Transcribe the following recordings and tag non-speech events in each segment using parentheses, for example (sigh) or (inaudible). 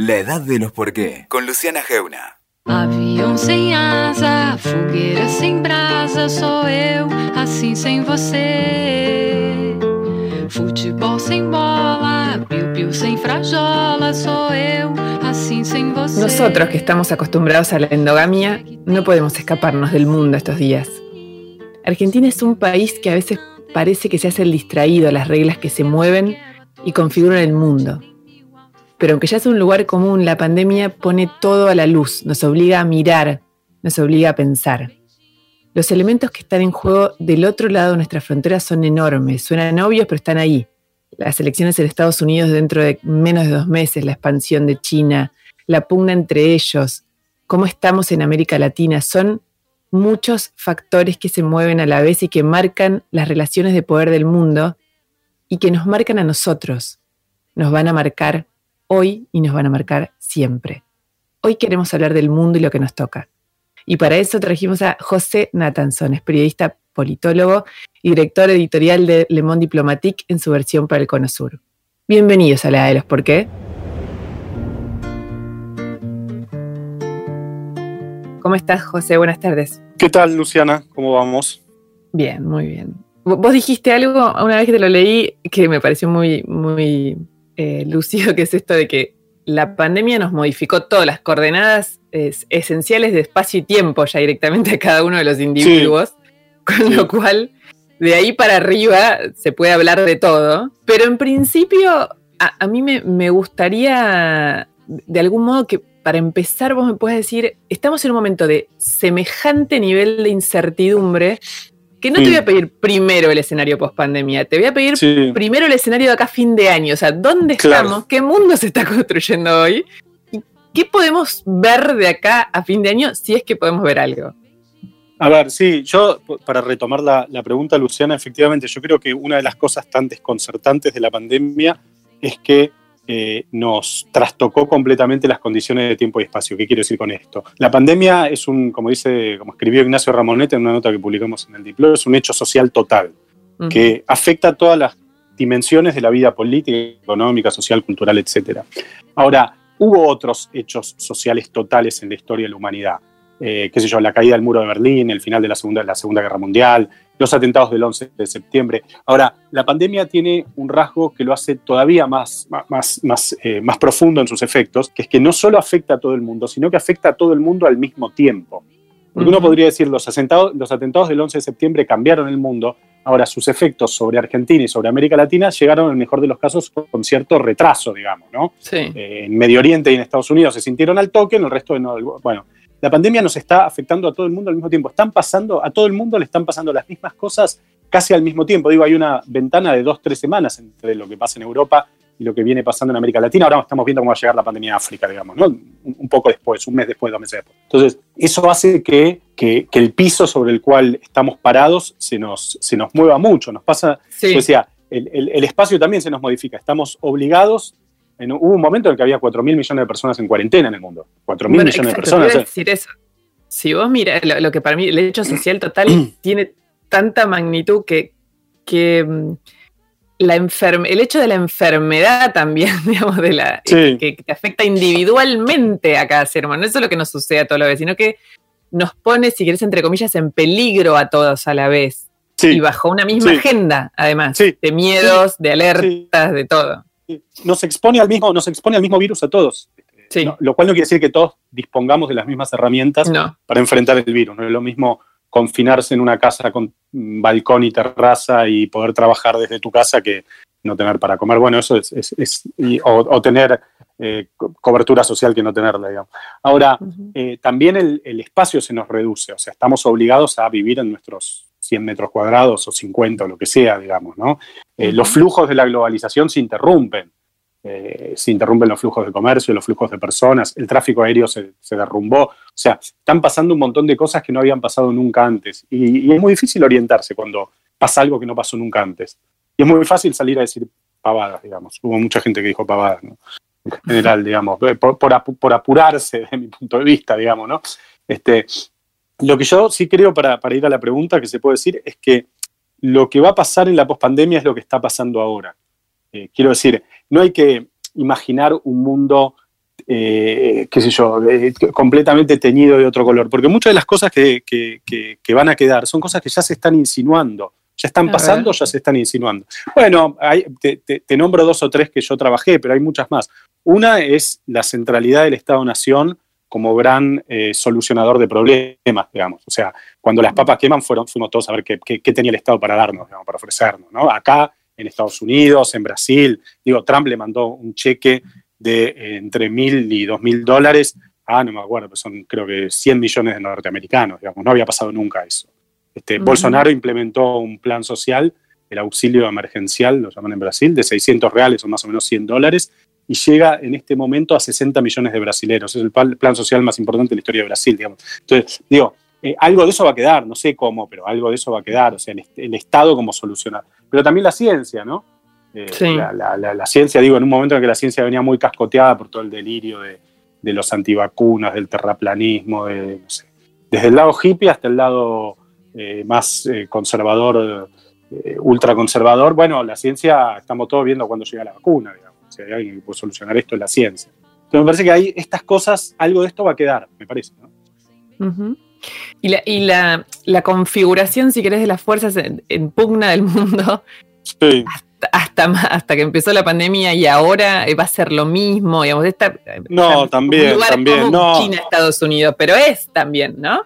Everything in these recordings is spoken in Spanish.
La edad de los por qué, con Luciana Geuna. Avião sem asa, fogueira sem brasa, sou eu, assim sem você. Futebol sem bola, piu-piu sem frajola, sou eu, assim sem você. Nosotros que estamos acostumbrados a la endogamia, no podemos escaparnos del mundo estos días. Argentina es un país que a veces parece que se hace el distraído a las reglas que se mueven y configuran el mundo. Pero aunque ya es un lugar común, la pandemia pone todo a la luz, nos obliga a mirar, nos obliga a pensar. Los elementos que están en juego del otro lado de nuestra frontera son enormes, suenan obvios, pero están ahí. Las elecciones en Estados Unidos dentro de menos de dos meses, la expansión de China, la pugna entre ellos, cómo estamos en América Latina, son muchos factores que se mueven a la vez y que marcan las relaciones de poder del mundo y que nos marcan a nosotros. Nos van a marcar hoy y nos van a marcar siempre. Hoy queremos hablar del mundo y lo que nos toca. Y para eso trajimos a José Natanson, es periodista politólogo y director editorial de Le Monde Diplomatique en su versión para el Cono Sur. Bienvenidos a la de los por qué. ¿Cómo estás, José? Buenas tardes. ¿Qué tal, Luciana? ¿Cómo vamos? Bien, muy bien. Vos dijiste algo una vez que te lo leí que me pareció muy, muy eh, lúcido, (laughs) que es esto de que la pandemia nos modificó todas las coordenadas esenciales de espacio y tiempo ya directamente a cada uno de los individuos, con lo cual de ahí para arriba se puede hablar de todo, pero en principio a, mí me, me, gustaría de algún modo que para empezar vos me puedes decir, estamos en un momento de semejante nivel de incertidumbre que no te voy a pedir primero el escenario post pandemia, te voy a pedir primero el escenario de acá a fin de año. O sea, ¿dónde estamos? ¿Qué mundo se está construyendo hoy? ¿Y qué podemos ver de acá a fin de año si es que podemos ver algo? A ver, sí, yo para retomar la, la pregunta, Luciana, efectivamente, yo creo que una de las cosas tan desconcertantes de la pandemia es que eh, nos trastocó completamente las condiciones de tiempo y espacio. ¿Qué quiero decir con esto? La pandemia es un, como dice, como escribió Ignacio Ramonet en una nota que publicamos en el Diploma, es un hecho social total que afecta a todas las dimensiones de la vida política, económica, social, cultural, etc. Ahora, hubo otros hechos sociales totales en la historia de la humanidad. Eh, qué sé yo, la caída del muro de Berlín, el final de la Segunda, la segunda Guerra Mundial, los atentados del 11 de septiembre. Ahora, la pandemia tiene un rasgo que lo hace todavía más, más, más, eh, más profundo en sus efectos, que es que no solo afecta a todo el mundo, sino que afecta a todo el mundo al mismo tiempo. Porque uno podría decir, los atentados, los atentados del 11 de septiembre cambiaron el mundo, ahora sus efectos sobre Argentina y sobre América Latina llegaron, en el mejor de los casos, con cierto retraso, digamos, ¿no? Sí. Eh, en Medio Oriente y en Estados Unidos se sintieron al toque, en el resto de no. Bueno, la pandemia nos está afectando a todo el mundo al mismo tiempo. Están pasando, a todo el mundo le están pasando las mismas cosas casi al mismo tiempo. Digo, hay una ventana de dos, tres semanas entre lo que pasa en Europa y lo que viene pasando en América Latina. Ahora estamos viendo cómo va a llegar la pandemia a África, digamos, ¿no? Un, poco después, un mes después, dos meses después. Entonces, eso hace que, que, el piso sobre el cual estamos parados se nos, se nos mueva mucho. Nos pasa, sí. el, el, el espacio también se nos modifica. Estamos obligados hubo un momento en el que había 4 mil millones de personas en cuarentena en el mundo. 4 mil bueno, millones exacto, de personas. Te decir eso. Si vos miras, lo, lo, que para mí el hecho social total (clears throat) tiene tanta magnitud que, que mm, la el hecho de la enfermedad (laughs) también, digamos, de la, sí. que, que, te afecta individualmente a cada ser humano. No es solo que nos sucede a todos la vez, sino que nos pone, si querés, entre comillas, en peligro a todos a la vez. Sí. Y bajo una misma Sí. agenda, además, de miedos, de alertas, de todo. Nos expone al mismo, nos expone al mismo virus a todos. Sí. No, lo cual no quiere decir que todos dispongamos de las mismas herramientas No. para enfrentar el virus. No es lo mismo confinarse en una casa con balcón y terraza y poder trabajar desde tu casa que no tener para comer. Bueno, eso es, es- es- y- o, o tener eh, co- cobertura social que no tenerla, digamos. Ahora, eh, también el, el espacio se nos reduce, o sea, estamos obligados a vivir en nuestros 100 metros cuadrados o 50 o lo que sea, digamos, ¿no? Eh, Los flujos de la globalización se interrumpen. Eh, se interrumpen los flujos de comercio, los flujos de personas, el tráfico aéreo se, se derrumbó. O sea, están pasando un montón de cosas que no habían pasado nunca antes. Y, y es muy difícil orientarse cuando pasa algo que no pasó nunca antes. Y es muy fácil salir a decir pavadas, digamos. Hubo mucha gente que dijo pavadas, ¿no? En general, digamos, por, por apu- por apurarse desde mi punto de vista, digamos, ¿no? Este, lo que yo sí creo, para, para ir a la pregunta que se puede decir, es que lo que va a pasar en la pospandemia es lo que está pasando ahora. Eh, quiero decir, no hay que imaginar un mundo eh, qué sé yo, eh, completamente teñido de otro color. Porque muchas de las cosas que, van a quedar son cosas que ya se están insinuando. Ya están pasando, ya se están insinuando. Bueno, te, nombro dos o tres que yo trabajé, pero hay muchas más. Una es la centralidad del Estado-Nación como gran eh, solucionador de problemas, digamos. O sea, cuando las papas queman, fueron, fuimos todos a ver qué, tenía el Estado para darnos, digamos, para ofrecernos. ¿no? Acá, en Estados Unidos, en Brasil, digo, Trump le mandó un cheque de eh, entre mil y dos mil dólares ah, no me acuerdo, pues son creo que 100 millones de norteamericanos, digamos, no había pasado nunca eso. Este, Bolsonaro implementó un plan social, el auxilio emergencial, lo llaman en Brasil, de 600 reales o más o menos 100 dólares, y llega en este momento a 60 millones de brasileños. Es el plan social más importante de la historia de Brasil, digamos. Entonces, digo, eh, algo de eso va a quedar, no sé cómo, pero algo de eso va a quedar, o sea, el, Estado como solucionar. Pero también la ciencia, ¿no? Eh, la, ciencia, digo, en un momento en que la ciencia venía muy cascoteada por todo el delirio de, los antivacunas, del terraplanismo, de, no sé, desde el lado hippie hasta el lado eh, más conservador, ultraconservador, bueno, la ciencia, estamos todos viendo cuándo llega la vacuna, digamos si hay alguien que puede solucionar esto en la ciencia. Entonces me parece que hay estas cosas, algo de esto va a quedar, me parece. Y, la, configuración, si querés, de las fuerzas en, pugna del mundo, hasta, hasta, que empezó la pandemia y ahora va a ser lo mismo, digamos, esta, no, también, también, no. China, Estados Unidos, pero es también, ¿no?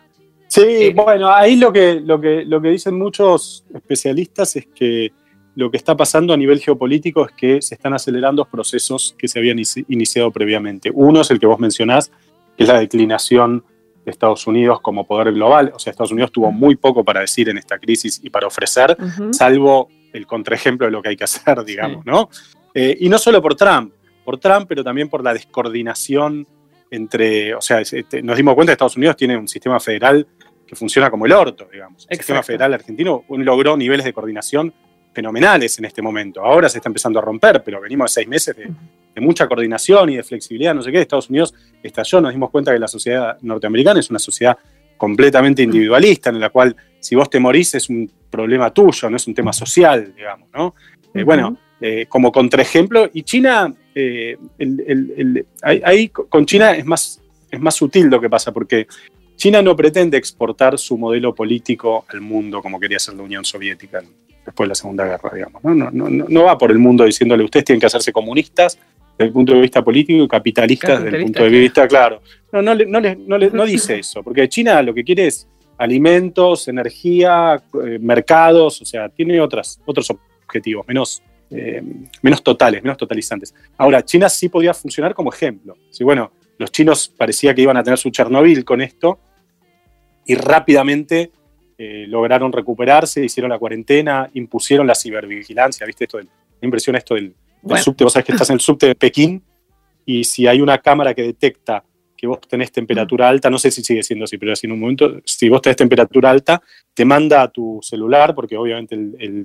Sí, eh, bueno, ahí lo que, lo, que, lo que dicen muchos especialistas es que lo que está pasando a nivel geopolítico es que se están acelerando procesos que se habían iniciado previamente. Uno es el que vos mencionás, que es la declinación de Estados Unidos como poder global. O sea, Estados Unidos tuvo muy poco para decir en esta crisis y para ofrecer, salvo el contraejemplo de lo que hay que hacer, (laughs) digamos, ¿no? Eh, y no solo por Trump, por Trump, pero también por la descoordinación entre, o sea, este, nos dimos cuenta que Estados Unidos tiene un sistema federal que funciona como el orto, digamos. El sistema federal argentino logró niveles de coordinación fenomenales en este momento. Ahora se está empezando a romper, pero venimos de seis meses de, mucha coordinación y de flexibilidad, no sé qué. Estados Unidos estalló, nos dimos cuenta que la sociedad norteamericana es una sociedad completamente individualista, en la cual si vos te morís es un problema tuyo, no es un tema social, digamos, ¿no? Eh, bueno, eh, como contraejemplo, y China, eh, ahí con China es más, es más sutil lo que pasa, porque China no pretende exportar su modelo político al mundo como quería hacer la Unión Soviética después de la Segunda Guerra, digamos. ¿no? No, no, no va por el mundo diciéndole, ustedes tienen que hacerse comunistas desde el punto de vista político y capitalistas desde el punto de vista, claro. No, no, no, no, dice eso, porque China lo que quiere es alimentos, energía, eh, mercados, o sea, tiene otras, otros objetivos, menos, eh, menos totales, menos totalizantes. Ahora, China sí podía funcionar como ejemplo. Si, bueno, los chinos parecía que iban a tener su Chernobyl con esto y rápidamente eh, lograron recuperarse, hicieron la cuarentena, impusieron la cibervigilancia, ¿viste? Esto de, la impresión esto del, subte, vos sabés que estás en el subte de Pekín y si hay una cámara que detecta que vos tenés temperatura alta, no sé si sigue siendo así, pero así en un momento, si vos tenés temperatura alta, te manda a tu celular, porque obviamente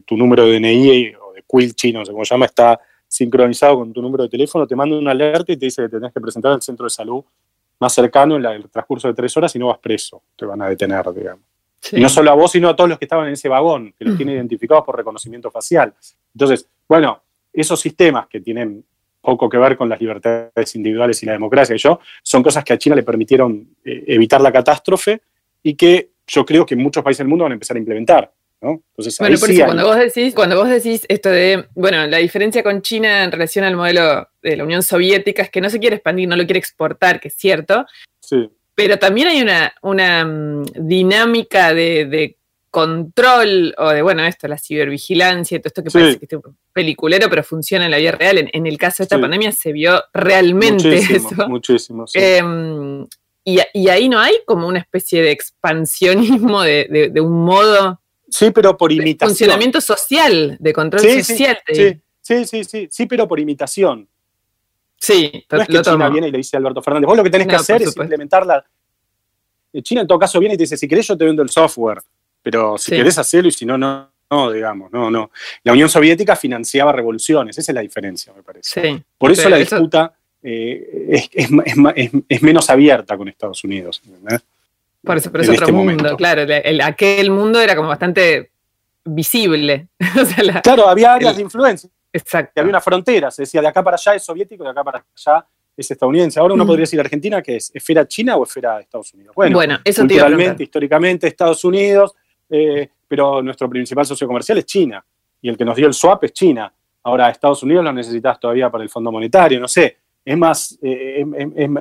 tu número de DNI o de Quill chino, no sé cómo se llama, está sincronizado con tu número de teléfono, te manda una alerta y te dice que tenés que presentar al centro de salud más cercano en el transcurso de tres horas y no vas preso, te van a detener, digamos. Y no solo a vos, sino a todos los que estaban en ese vagón, que los tiene identificados por reconocimiento facial. Entonces, bueno, esos sistemas que tienen poco que ver con las libertades individuales y la democracia y yo, son cosas que a China le permitieron eh, evitar la catástrofe y que yo creo que muchos países del mundo van a empezar a implementar. ¿no? Entonces, bueno, por eso, cuando, vos decís, cuando vos decís esto de, bueno, la diferencia con China en relación al modelo de la Unión Soviética es que no se quiere expandir, no lo quiere exportar, que es cierto. Sí. Pero también hay una, una mm, dinámica de, control o de, bueno, esto, la cibervigilancia y todo esto que parece que es un peliculero, pero funciona en la vida real. En, el caso de esta pandemia se vio realmente (laughs) eso. Muchísimo, em, y, ahí no hay como una especie de expansionismo de, un modo. Sí, pero por imitación. Funcionamiento social, de control social. Sí, sí, sí, sí, sí, pero por imitación. Sí, no es que China viene y le dice a Alberto Fernández, vos lo que tenés que hacer es implementarla. Eh, China en todo caso viene y te dice, si querés yo te vendo el software, pero si querés hacerlo y si no, no, no, digamos, no, no. La Unión Soviética financiaba revoluciones, esa es la diferencia, me parece. Por eso la disputa eh, es, menos abierta con Estados Unidos. Por eso, pero es otro este mundo, claro. aquel mundo era como bastante visible. (laughs) claro, había áreas de influencia. Exacto. había una frontera, se decía de acá para allá es soviético, de acá para allá es estadounidense. Ahora uno podría decir Argentina, que es esfera china o esfera de Estados Unidos. Bueno, eso culturalmente, históricamente, Estados Unidos, eh, pero nuestro principal socio comercial es China. Y el que nos dio el swap es China. Ahora, Estados Unidos lo necesitas todavía para el Fondo Monetario, no sé. Es más, eh,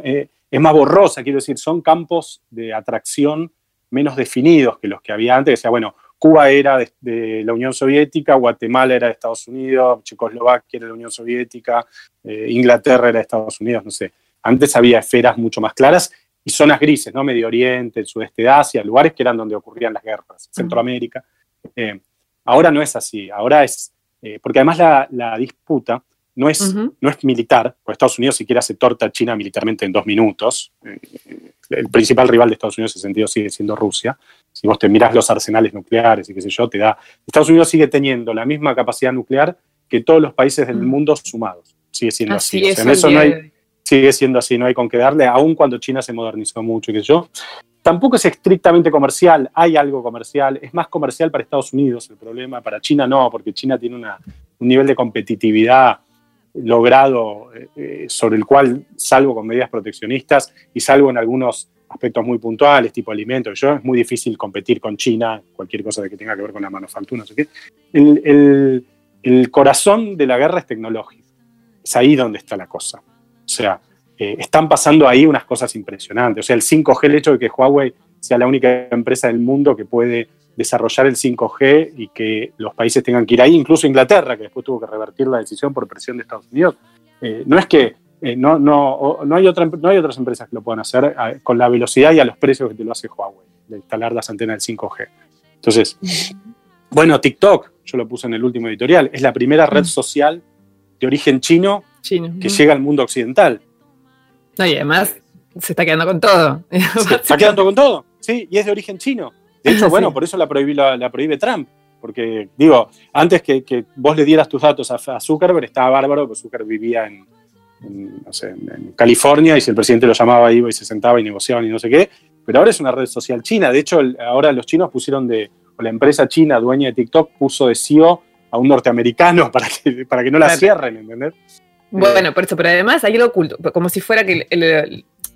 eh, es más borrosa, quiero decir, son campos de atracción menos definidos que los que había antes. Que sea, bueno, Cuba era de, la Unión Soviética, Guatemala era de Estados Unidos, Checoslovaquia era de la Unión Soviética, eh, Inglaterra era de Estados Unidos, no sé. Antes había esferas mucho más claras y zonas grises, ¿no? Medio Oriente, el sudeste de Asia, lugares que eran donde ocurrían las guerras, Centroamérica. Eh, ahora no es así, ahora es, eh, porque además la, disputa no es, no es militar, porque Estados Unidos siquiera se torta a China militarmente en dos minutos. el principal rival de Estados Unidos en ese sentido sigue siendo Rusia si vos te mirás los arsenales nucleares y qué sé yo, te da. Estados Unidos sigue teniendo la misma capacidad nuclear que todos los países del mm. mundo sumados. Sigue siendo así. eso no hay, sigue siendo así, no hay con qué darle, aun cuando China se modernizó mucho, qué sé yo. Tampoco es estrictamente comercial, hay algo comercial, es más comercial para Estados Unidos el problema, para China no, porque China tiene una, un nivel de competitividad logrado eh, eh, sobre el cual, salvo con medidas proteccionistas y salvo en algunos aspectos muy puntuales, tipo alimentos. Yo es muy difícil competir con China, cualquier cosa que tenga que ver con la manufactura, no sé qué. El, corazón de la guerra es tecnológico. Es ahí donde está la cosa. O sea, eh, están pasando ahí unas cosas impresionantes. O sea, el 5G, el hecho de que Huawei sea la única empresa del mundo que puede desarrollar el 5G y que los países tengan que ir ahí, incluso Inglaterra, que después tuvo que revertir la decisión por presión de Estados Unidos. Eh, no es que eh, no, no, no, hay otra, no hay otras empresas que lo puedan hacer con la velocidad y a los precios que te lo hace Huawei, de instalar las antenas del 5G. Entonces, (laughs) bueno, TikTok, yo lo puse en el último editorial, es la primera red social de origen chino, que llega al mundo occidental. No, y además se está quedando con todo. Se (laughs) está quedando con todo, sí, y es de origen chino. De hecho, bueno, por eso la, la, prohíbe Trump. Porque, digo, antes que, vos le dieras tus datos a, a Zuckerberg, estaba bárbaro, porque Zuckerberg vivía en, en, no sé, en, California y si el presidente lo llamaba iba y se sentaba y negociaban y no sé qué, pero ahora es una red social china. De hecho, ahora los chinos pusieron de, o la empresa china dueña de TikTok puso de CEO a un norteamericano (laughs) para que, para que no la cierren, ¿entendés? Bueno, por eso, pero además hay algo oculto, como si fuera que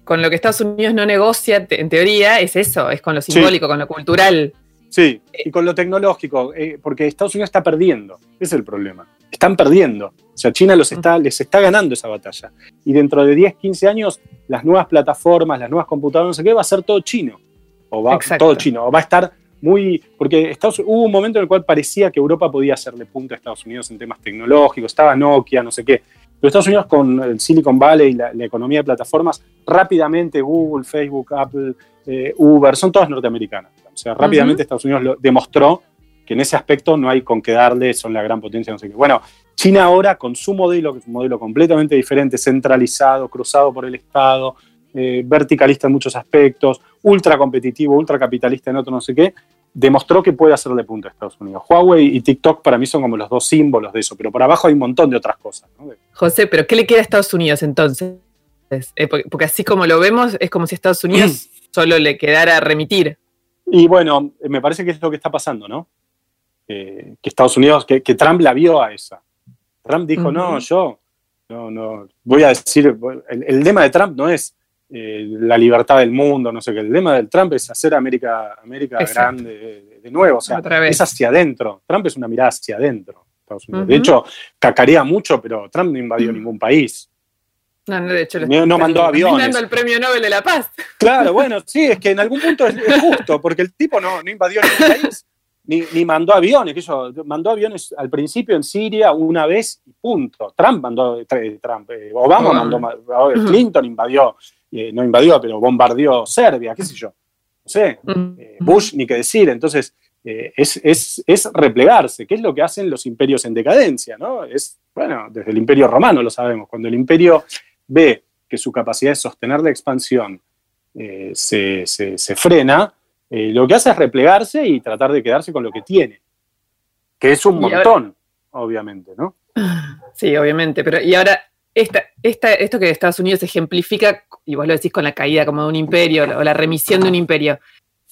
con lo que Estados Unidos no negocia, en teoría, es eso, es con lo simbólico, con lo cultural. Sí, y con lo tecnológico, eh, porque Estados Unidos está perdiendo, ese es el problema. Están perdiendo. O sea, China los está, les está ganando esa batalla. Y dentro de 10, 15 años, las nuevas plataformas, las nuevas computadoras, no sé qué, va a ser todo chino. O va todo chino. O va a estar muy. Porque Estados, hubo un momento en el cual parecía que Europa podía hacerle punta a Estados Unidos en temas tecnológicos, estaba Nokia, no sé qué. Pero Estados Unidos con el Silicon Valley y la, economía de plataformas, rápidamente Google, Facebook, Apple, eh, Uber, son todas norteamericanas. O sea, rápidamente Estados Unidos lo demostró que en ese aspecto no hay con qué darle, son la gran potencia, no sé qué. Bueno, China ahora con su modelo, que es un modelo completamente diferente, centralizado, cruzado por el Estado, eh, verticalista en muchos aspectos, ultra competitivo, ultra capitalista en otro no sé qué, demostró que puede hacerle punto a Estados Unidos. Huawei y TikTok para mí son como los dos símbolos de eso, pero por abajo hay un montón de otras cosas. José, pero ¿qué le queda a Estados Unidos entonces? Eh, porque, así como lo vemos, es como si Estados Unidos (clears throat) solo le quedara remitir. Y bueno, me parece que es lo que está pasando, ¿no? que Estados Unidos, que, Trump la vio a esa. Trump dijo, no, yo, no, no, voy a decir, el, el lema de Trump no es eh, la libertad del mundo, no sé qué, el lema del Trump es hacer América, América grande de, nuevo, o sea, es hacia adentro. Trump es una mirada hacia adentro. De hecho, cacarea mucho, pero Trump no invadió ningún país. No, no, de hecho, no, mandó aviones. el premio Nobel de la Paz. Claro, bueno, sí, es que en algún punto es, justo, porque el tipo no, no invadió ningún país, ni, ni, mandó aviones. Que yo, mandó aviones al principio en Siria una vez y punto. Trump mandó, Trump, eh, Obama mandó, Clinton invadió, eh, no invadió, pero bombardeó Serbia, qué sé yo. No sé, eh, Bush ni qué decir. Entonces, es, es, es, replegarse, que es lo que hacen los imperios en decadencia, ¿no? Es, bueno, desde el imperio romano lo sabemos, cuando el imperio ve que su capacidad de sostener la expansión eh, se, frena, eh, lo que hace es replegarse y tratar de quedarse con lo que tiene, que es un montón, obviamente, ¿no? Sí, obviamente, pero y ahora esta, esta, esto que Estados Unidos ejemplifica, y vos lo decís con la caída como de un imperio o la remisión de un imperio,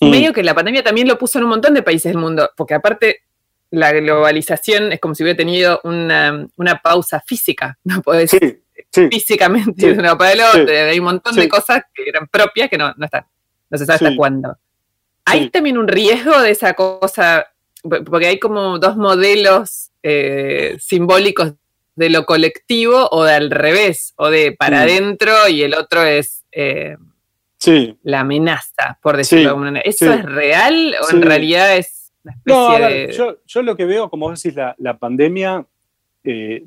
medio que la pandemia también lo puso en un montón de países del mundo, porque aparte la globalización es como si hubiera tenido una, pausa física, (laughs) ¿no? Podés decir físicamente de un lado para el otro. Hay un montón de cosas que eran propias que no, no están. No se sabe hasta cuándo. Hay también un riesgo de esa cosa, porque hay como dos modelos eh, simbólicos de lo colectivo o de al revés, o de para adentro y el otro es eh, la amenaza, por decirlo de alguna manera. ¿Eso es real o en realidad es una especie no, Yo, lo que veo, como vos decís, la, pandemia, eh,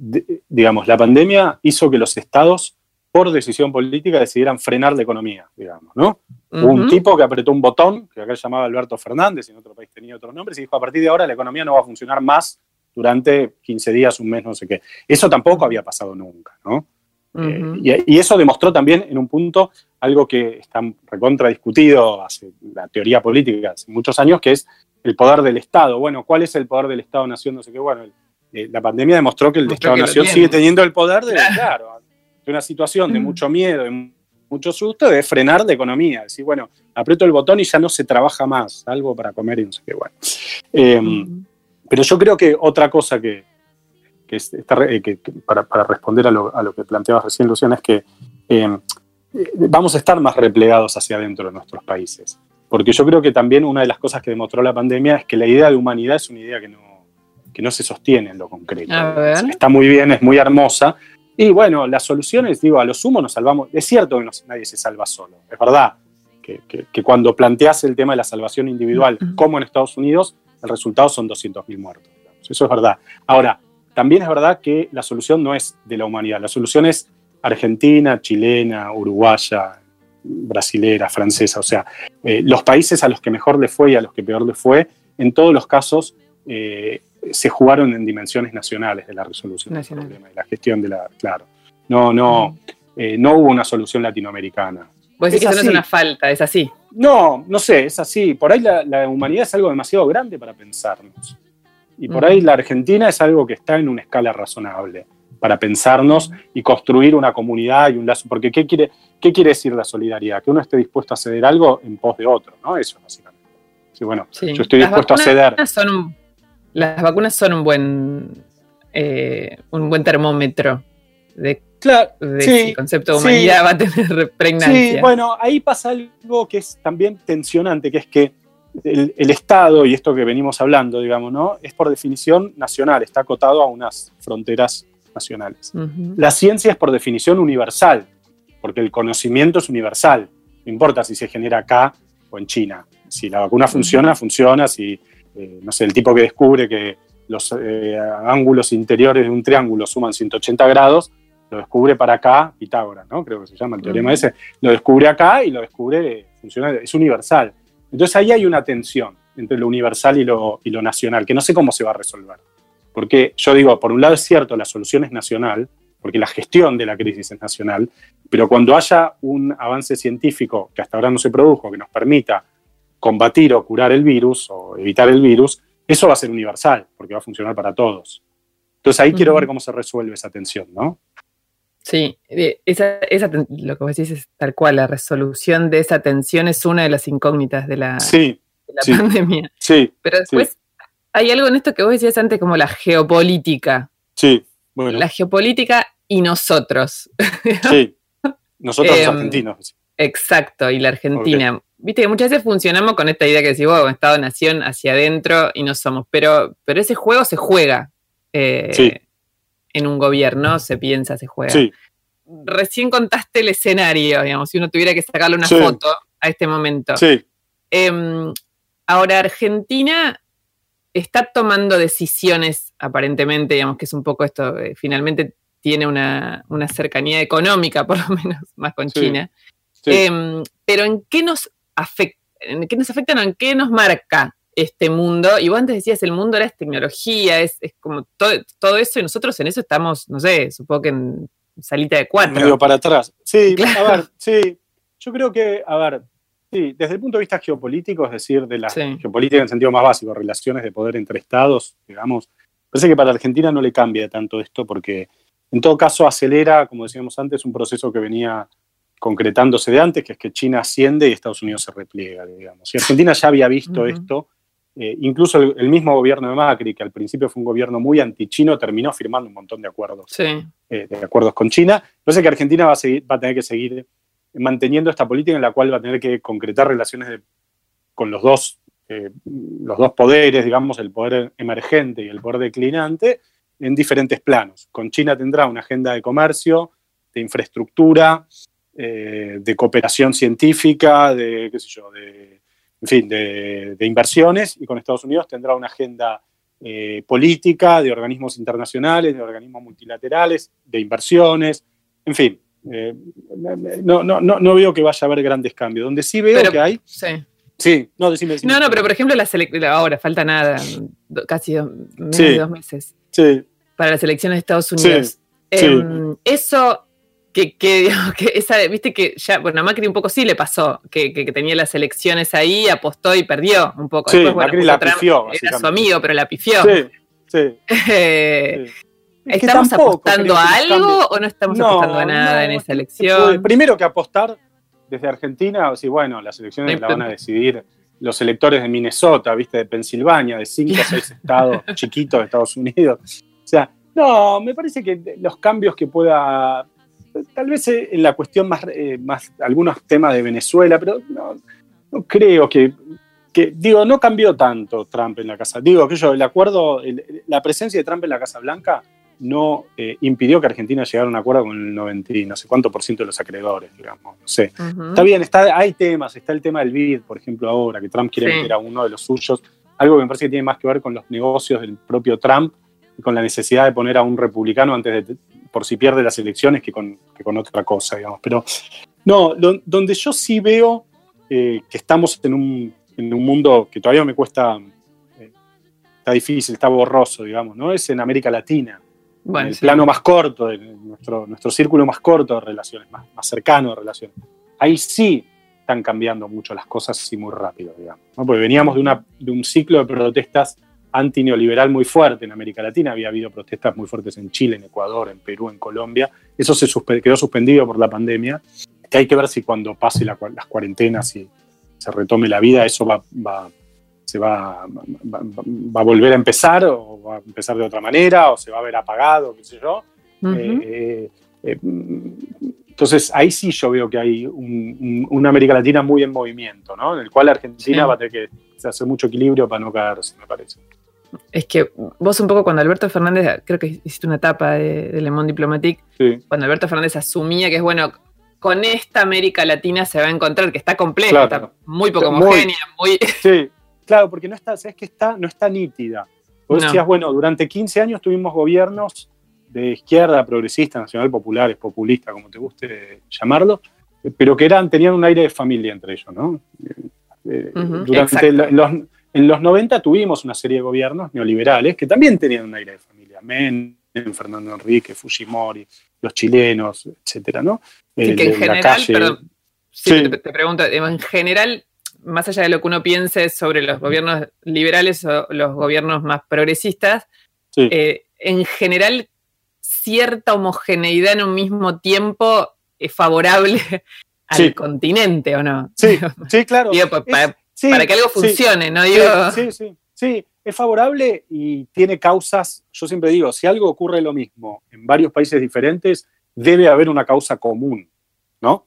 digamos, la pandemia hizo que los estados, por decisión política, decidieran frenar la economía, digamos, ¿no? un tipo que apretó un botón, que acá se llamaba Alberto Fernández, y en otro país tenía otros nombres, y dijo, a partir de ahora la economía no va a funcionar más durante 15 días, un mes, no sé qué. Eso tampoco había pasado nunca, ¿no? Eh, y, eso demostró también en un punto algo que está recontra discutido hace la teoría política hace muchos años, que es el poder del Estado. Bueno, ¿cuál es el poder del Estado-Nación? No sé qué. Bueno, eh, la pandemia demostró que el Estado-Nación sigue teniendo el poder de, claro, de una situación de mucho miedo, de mucho susto, de frenar la economía. Decir, bueno, aprieto el botón y ya no se trabaja más, algo para comer y no sé qué. Bueno. Em, pero yo creo que otra cosa que, eh, para, responder a lo, que planteabas recién, Luciana, es que eh, vamos a estar más replegados hacia adentro de nuestros países. Porque yo creo que también una de las cosas que demostró la pandemia es que la idea de humanidad es una idea que no, que no se sostiene en lo concreto. Está muy bien, es muy hermosa. Y bueno, las soluciones, digo, a lo sumo nos salvamos. Es cierto que nadie se salva solo. Es verdad que, que, cuando planteas el tema de la salvación individual, como en Estados Unidos, el resultado son 200.000 muertos. Eso es verdad. Ahora, también es verdad que la solución no es de la humanidad, la solución es argentina, chilena, uruguaya, brasilera, francesa, o sea, eh, los países a los que mejor le fue y a los que peor le fue, en todos los casos eh, se jugaron en dimensiones nacionales de la resolución del problema, de la gestión de la, claro, no, no, eh, no hubo una solución latinoamericana. Pues eso no es una falta, es así. No, no sé, es así. Por ahí la, humanidad es algo demasiado grande para pensarnos. Y por ahí la Argentina es algo que está en una escala razonable para pensarnos y construir una comunidad y un lazo. Porque ¿qué quiere, qué quiere decir la solidaridad? Que uno esté dispuesto a ceder algo en pos de otro, ¿no? Eso básicamente. Sí, bueno, yo estoy dispuesto a ceder. las vacunas son un buen, eh, un buen termómetro de Claro, el concepto de humanidad va a tener (laughs) pregnancia. Sí, bueno, ahí pasa algo que es también tensionante, que es que el, Estado, y esto que venimos hablando, digamos, ¿no? Es por definición nacional, está acotado a unas fronteras nacionales. La ciencia es por definición universal, porque el conocimiento es universal. No importa si se genera acá o en China. Si la vacuna funciona, funciona. Si, eh, no sé, el tipo que descubre que los eh, ángulos interiores de un triángulo suman 180 grados, lo descubre para acá, Pitágoras, ¿no? Creo que se llama el teorema ese, lo descubre acá y lo descubre, funciona, es universal. Entonces ahí hay una tensión entre lo universal y lo, y lo nacional, que no sé cómo se va a resolver. Porque yo digo, por un lado es cierto, la solución es nacional, porque la gestión de la crisis es nacional, pero cuando haya un avance científico que hasta ahora no se produjo, que nos permita combatir o curar el virus o evitar el virus, eso va a ser universal, porque va a funcionar para todos. Entonces ahí quiero ver cómo se resuelve esa tensión, ¿no? Sí, esa, lo que vos decís es tal cual, la resolución de esa tensión es una de las incógnitas de la, pandemia. Sí, Pero después hay algo en esto que vos decías antes como la geopolítica. Sí, bueno. La geopolítica y nosotros. (laughs) Sí, nosotros los em, argentinos. Exacto, y la Argentina. Viste que muchas veces funcionamos con esta idea que decís, vos, Estado-Nación hacia adentro y no somos, pero, pero ese juego se juega. Eh, sí en un gobierno se piensa, se juega. Recién contaste el escenario, digamos, si uno tuviera que sacarle una foto a este momento. Sí. Em, ahora, Argentina está tomando decisiones, aparentemente, digamos que es un poco esto, eh, finalmente tiene una, cercanía económica, (laughs) por lo menos, más con China. Em, pero ¿en qué nos afecta? ¿En qué nos afecta? No, ¿En qué nos marca este mundo. Y vos antes decías, el mundo era es tecnología, es, como todo, todo, eso, y nosotros en eso estamos, no sé, supongo que en salita de cuatro. Medio para atrás. Sí, (laughs) a ver, sí. Yo creo que, a ver, sí, desde el punto de vista geopolítico, es decir, de la geopolítica en sentido más básico, relaciones de poder entre estados, digamos, parece que para Argentina no le cambia tanto esto porque en todo caso acelera, como decíamos antes, un proceso que venía concretándose de antes, que es que China asciende y Estados Unidos se repliega, digamos. Y Argentina ya había visto esto eh, incluso el, mismo gobierno de Macri, que al principio fue un gobierno muy antichino, terminó firmando un montón de acuerdos, eh, de acuerdos con China. Entonces que Argentina va a, seguir, va a tener que seguir manteniendo esta política en la cual va a tener que concretar relaciones con los dos, eh, los dos poderes, digamos, el poder emergente y el poder declinante, en diferentes planos. Con China tendrá una agenda de comercio, de infraestructura, de cooperación científica, de, qué sé yo, de en fin, de, inversiones y con Estados Unidos tendrá una agenda eh, política de organismos internacionales, de organismos multilaterales, de inversiones, en fin. Eh, no, no, no, no, veo que vaya a haber grandes cambios. Donde sí veo que hay. Sí. Sí, no, decime, No, no, pero por ejemplo, la ahora falta nada, casi dos, menos de dos meses. Sí. Para las elecciones de Estados Unidos. Em, eso que, que, (laughs) que esa, viste que ya, bueno, a Macri un poco sí le pasó, que, que, tenía las elecciones ahí, apostó y perdió un poco. Sí, Después, Macri la pifió. Era su amigo, pero la pifió. Sí, sí. (laughs) Eh, ¿Estamos apostando a algo o no estamos apostando a nada en esa elección? Primero que apostar desde Argentina, sí, bueno, las elecciones las van a decidir los electores de Minnesota, viste, de Pensilvania, de cinco o seis (laughs) estados chiquitos de Estados Unidos. O sea, no, me parece que los cambios que pueda tal vez eh, en la cuestión más, eh, más algunos temas de Venezuela, pero no, creo que, digo, no cambió tanto Trump en la Casa. Digo que yo, el acuerdo, la presencia de Trump en la Casa Blanca no eh, impidió que Argentina llegara a un acuerdo con el 90 no sé cuánto por ciento de los acreedores, digamos. No sé. Está bien, está, hay temas, está el tema del BID, por ejemplo, ahora, que Trump quiere meter a uno de los suyos, algo que me parece que tiene más que ver con los negocios del propio Trump y con la necesidad de poner a un republicano antes de por si pierde las elecciones que con, otra cosa, digamos. Pero no, donde yo sí veo eh, que estamos en un, mundo que todavía me cuesta, eh, está difícil, está borroso, digamos, ¿no? Es en América Latina. en el plano más corto, nuestro, nuestro círculo más corto de relaciones, más, más cercano de relaciones. Ahí sí están cambiando mucho las cosas y muy rápido, digamos. Porque veníamos de, una, de un ciclo de protestas antineoliberal muy fuerte en América Latina. Había habido protestas muy fuertes en Chile, en Ecuador, en Perú, en Colombia. Eso se quedó suspendido por la pandemia. Que hay que ver si cuando pase las cuarentenas y se retome la vida, eso va, se va, va, a volver a empezar o va a empezar de otra manera o se va a ver apagado, qué sé yo. Eh, eh, entonces ahí sí yo veo que hay una América Latina muy en movimiento, ¿no? En el cual Argentina va a tener que hacer mucho equilibrio para no caerse, me parece. Es que vos un poco cuando Alberto Fernández, creo que hiciste una etapa de, Le Monde Diplomatique, cuando Alberto Fernández asumía que es bueno, con esta América Latina se va a encontrar, que está compleja, está muy poco homogénea, muy... (laughs) Sí, claro, porque no está, es que está, no está nítida. Vos decías, bueno, durante 15 años tuvimos gobiernos de izquierda, progresista, nacional populares, populista, como te guste llamarlo, pero que eran, tenían un aire de familia entre ellos, ¿no? Eh, durante los, en los 90 tuvimos una serie de gobiernos neoliberales que también tenían un aire de familia. Menem, Fernando Enrique, Fujimori, los chilenos, etcétera, ¿no? que en general, perdón, sí, Te, pregunto, en general, más allá de lo que uno piense sobre los gobiernos liberales o los gobiernos más progresistas, eh, en general, cierta homogeneidad en un mismo tiempo es favorable (laughs) al continente, ¿o no? Sí, (laughs) sí claro para que algo funcione, ¿no? Sí, sí, sí, es favorable y tiene causas, yo siempre digo, si algo ocurre lo mismo en varios países diferentes, debe haber una causa común, ¿no?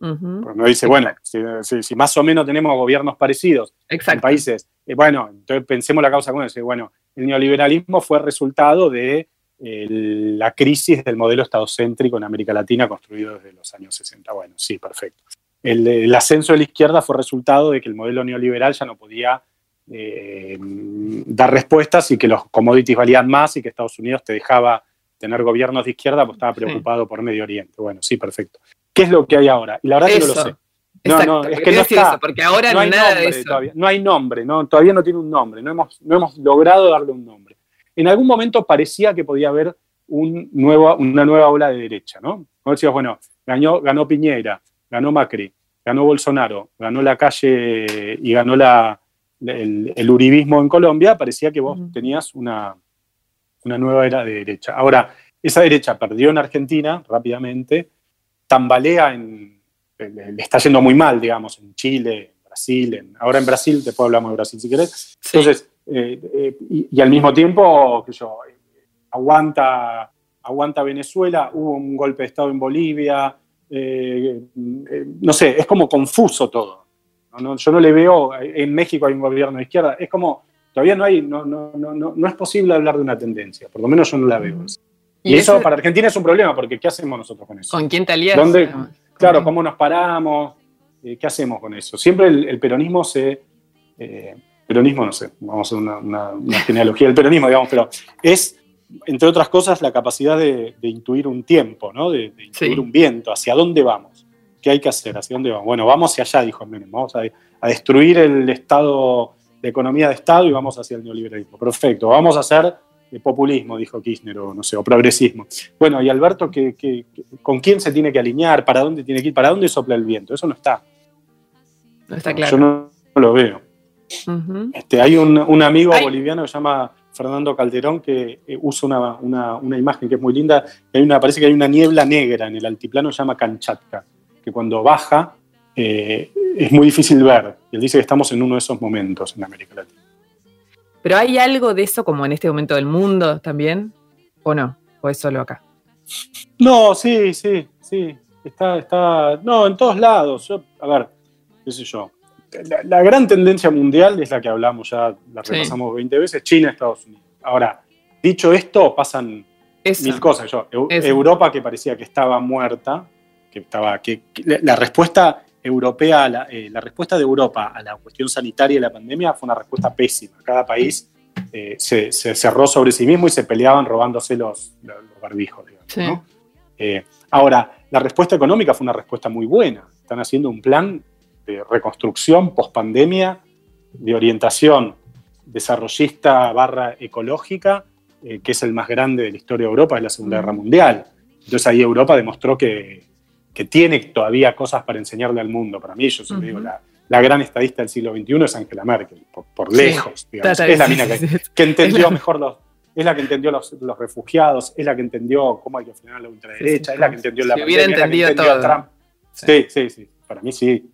Uh dice, bueno, si, más o menos tenemos gobiernos parecidos en países, eh, bueno, entonces pensemos la causa común, bueno, el neoliberalismo fue resultado de eh, la crisis del modelo estadocéntrico en América Latina construido desde los años 60. Bueno, sí, perfecto el, ascenso de la izquierda fue resultado de que el modelo neoliberal ya no podía eh, dar respuestas y que los commodities valían más y que Estados Unidos te dejaba tener gobiernos de izquierda, pues estaba preocupado por Medio Oriente. Bueno, sí, perfecto. ¿Qué es lo que hay ahora? Y la verdad es que no lo sé. No, no, es que no está. porque ahora no hay nada de eso. Todavía, no hay nombre, no, todavía no tiene un nombre, no hemos, no hemos logrado darle un nombre. En algún momento parecía que podía haber un nuevo, una nueva ola de derecha, ¿no? Como decías, bueno, ganó, ganó Piñera, ganó Macri, ganó Bolsonaro, ganó la calle y ganó la, el, uribismo en Colombia, parecía que vos tenías una, una nueva era de derecha. Ahora, esa derecha perdió en Argentina rápidamente, tambalea en, le está yendo muy mal, digamos, en Chile, en Brasil, en, ahora en Brasil, después hablamos de Brasil si querés. Entonces, eh, eh, y, al mismo tiempo, que yo, aguanta, aguanta Venezuela, hubo un golpe de Estado en Bolivia, no sé, es como confuso todo. yo no le veo, en México hay un gobierno de izquierda, es como, todavía no hay, no, no, no, no, es posible hablar de una tendencia, por lo menos yo no la veo. Y, eso para Argentina es un problema, porque ¿qué hacemos nosotros con eso? ¿Con quién te alías? Claro, ¿cómo nos paramos? Eh, ¿Qué hacemos con eso? Siempre el, peronismo se... Eh, peronismo, no sé, vamos a hacer una, genealogía del peronismo, digamos, pero es, entre otras cosas, la capacidad de, intuir un tiempo, ¿no? De, intuir un viento, hacia dónde vamos, qué hay que hacer, hacia dónde vamos. Bueno, vamos hacia allá, dijo Menem, vamos a, a destruir el Estado, la economía de Estado y vamos hacia el neoliberalismo. Perfecto, vamos a hacer populismo, dijo Kirchner, o no sé, o progresismo. Bueno, y Alberto, con quién se tiene que alinear? ¿Para dónde tiene que ir? ¿Para dónde sopla el viento? Eso no está. No está claro. Yo no, lo veo. este, hay un, amigo boliviano que se llama Fernando Calderón que eh, usa una, imagen que es muy linda. Hay una, parece que hay una niebla negra en el altiplano que se llama Kanchatka, que cuando baja eh, es muy difícil ver. Y él dice que estamos en uno de esos momentos en América Latina. Pero ¿hay algo de eso como en este momento del mundo también? ¿O no? ¿O es solo acá? No, sí, sí, sí. Está, está. No, en todos lados. a ver, qué sé yo. La, gran tendencia mundial es la que hablamos ya, la repasamos 20 veces, China, Estados Unidos. Ahora, dicho esto, pasan mil cosas. Yo, Europa que parecía que estaba muerta, que estaba. que la respuesta europea, eh, la, respuesta de Europa a la cuestión sanitaria y la pandemia fue una respuesta pésima. Cada país eh, se, cerró sobre sí mismo y se peleaban robándose los, barbijos. Eh, ahora, la respuesta económica fue una respuesta muy buena. Están haciendo un plan de reconstrucción post-pandemia, de orientación desarrollista barra ecológica, que es el más grande de la historia de Europa, es la Segunda Guerra Mundial. Entonces ahí Europa demostró que, que tiene todavía cosas para enseñarle al mundo. Para mí, yo siempre digo, la, gran estadista del siglo XXI es Angela Merkel, por, lejos. Es la mina que, entendió mejor los, es la que entendió los, los, refugiados, es la que entendió cómo hay que frenar la ultraderecha, es la que entendió la si hubiera entendido todo. Trump. Sí, sí, sí, para mí sí.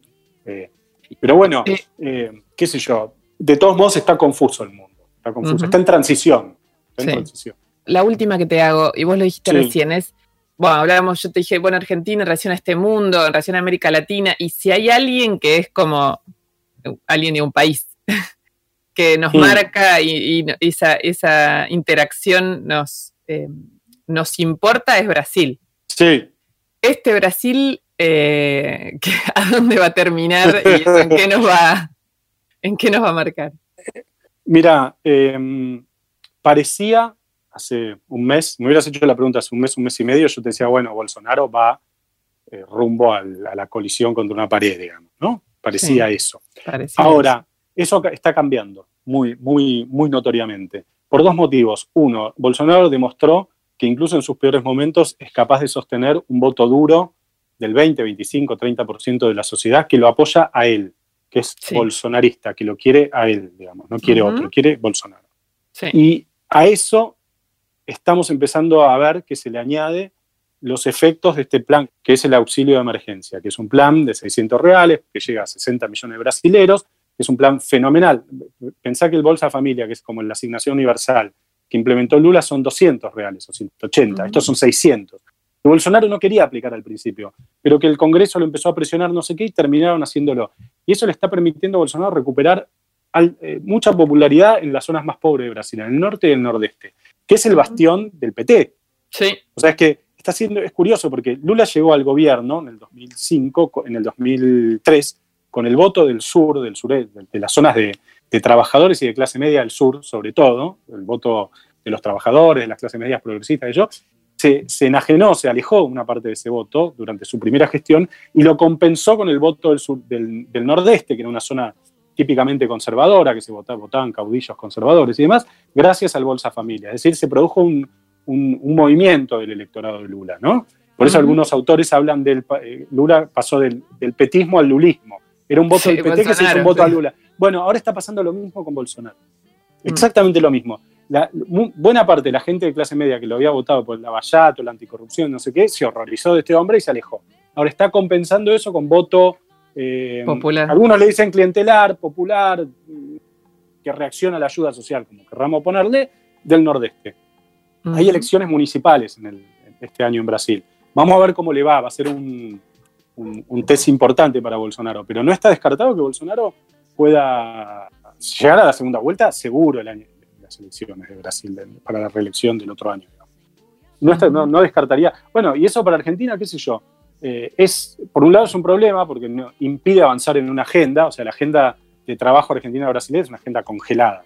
Eh, pero bueno, eh, qué sé yo, de todos modos está confuso el mundo, está confuso, está en transición. Está en transición. La última que te hago, y vos lo dijiste recién, es bueno, hablábamos, yo te dije, bueno, Argentina en relación a este mundo, en relación a América Latina, y si hay alguien que es como alguien de un país (laughs) que nos marca y, esa, interacción nos, eh, nos importa es Brasil. Sí. Este Brasil, eh, (laughs) ¿a dónde va a terminar y en qué nos va, en qué nos va a marcar? Mira, em, parecía hace un mes, me hubieras hecho la pregunta hace un mes, un mes y medio, yo te decía, bueno, Bolsonaro va eh, rumbo a la colisión contra una pared, digamos, ¿no? Parecía eso. Ahora, eso. está cambiando muy, muy, muy notoriamente, por dos motivos. Uno, Bolsonaro demostró que incluso en sus peores momentos es capaz de sostener un voto duro del 20, 25, 30% de la sociedad que lo apoya a él, que es bolsonarista, que lo quiere a él, digamos, no quiere otro, quiere Bolsonaro. Y a eso estamos empezando a ver que se le añade los efectos de este plan, que es el auxilio de emergencia, que es un plan de 600 reales, que llega a 60 millones de brasileros, que es un plan fenomenal. Pensá que el Bolsa Familia, que es como la asignación universal que implementó Lula, son 200 reales o 180, estos son 600. Bolsonaro no quería aplicar al principio, pero que el Congreso lo empezó a presionar no sé qué y terminaron haciéndolo. Y eso le está permitiendo a Bolsonaro recuperar eh, mucha popularidad en las zonas más pobres de Brasil, en el norte y el nordeste que es el bastión del PT. Sí. O sea, es que está siendo, es curioso porque Lula llegó al gobierno en el 2005, en el 2003, con el voto del sur, del sureste, de las zonas de, trabajadores y de clase media del sur, sobre todo, el voto de los trabajadores, de las clases medias progresistas de ellos, se, enajenó, se alejó una parte de ese voto durante su primera gestión y lo compensó con el voto del, sur, del, del nordeste, que era una zona típicamente conservadora, que se votaban, votaban caudillos conservadores y demás, gracias al Bolsa Familia. Es decir, se produjo un, movimiento del electorado de Lula, ¿no? Por eso algunos autores hablan del... Eh, Lula pasó del, petismo al lulismo. Era un voto del PT que se hizo un voto a Lula. Bueno, ahora está pasando lo mismo con Bolsonaro. Mm. Exactamente lo mismo. Buena parte de la gente de clase media que lo había votado por el Lavallato, la anticorrupción, no sé qué, se horrorizó de este hombre y se alejó. Ahora está compensando eso con voto eh, Popular. algunos le dicen clientelar, popular, mm, que reacciona a la ayuda social, como querramos ponerle, del Nordeste. Hay elecciones municipales en el- este año en Brasil. Vamos a ver cómo le va, va a ser un, un- un test importante para Bolsonaro, pero no está descartado que Bolsonaro pueda llegar a la segunda vuelta seguro el año elecciones de Brasil de- para la reelección del otro año. No, está- no, no descartaría. Bueno, y eso para Argentina, qué sé yo, eh, es, por un lado es un problema porque no- impide avanzar en una agenda, o sea, la agenda de trabajo argentina-brasileña es una agenda congelada.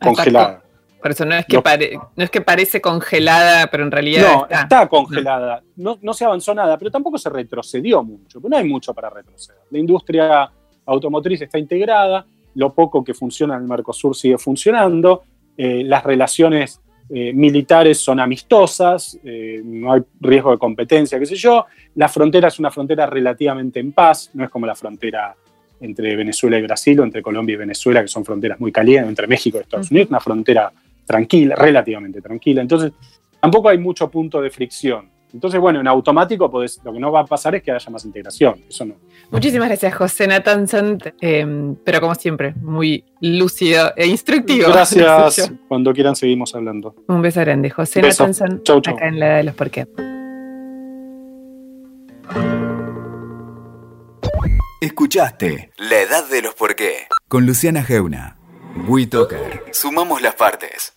Congelada. Por eso no es, que Lo- pare- no es que parece congelada, pero en realidad No, está. está, congelada. No, no se avanzó nada, pero tampoco se retrocedió mucho. No hay mucho para retroceder. La industria automotriz está integrada, lo poco que funciona en el Mercosur sigue funcionando, eh, las relaciones eh, militares son amistosas, eh, no hay riesgo de competencia, qué sé yo. La frontera es una frontera relativamente en paz, no es como la frontera entre Venezuela y Brasil o entre Colombia y Venezuela, que son fronteras muy calientes, entre México y Estados Unidos, una frontera tranquila, relativamente tranquila. Entonces, tampoco hay mucho punto de fricción. Entonces, bueno, en automático podés- lo que no va a pasar es que haya más integración. Eso no. Muchísimas gracias, José Natanson. Eh, pero como siempre, muy lúcido e instructivo. Gracias. (laughs) Cuando quieran seguimos hablando. Un beso grande. José Beso. Natanson, Chau, chau. acá en la Edad de los Porqué. Escuchaste La Edad de los Por qué con Luciana Geuna. WeToker. Sumamos las partes.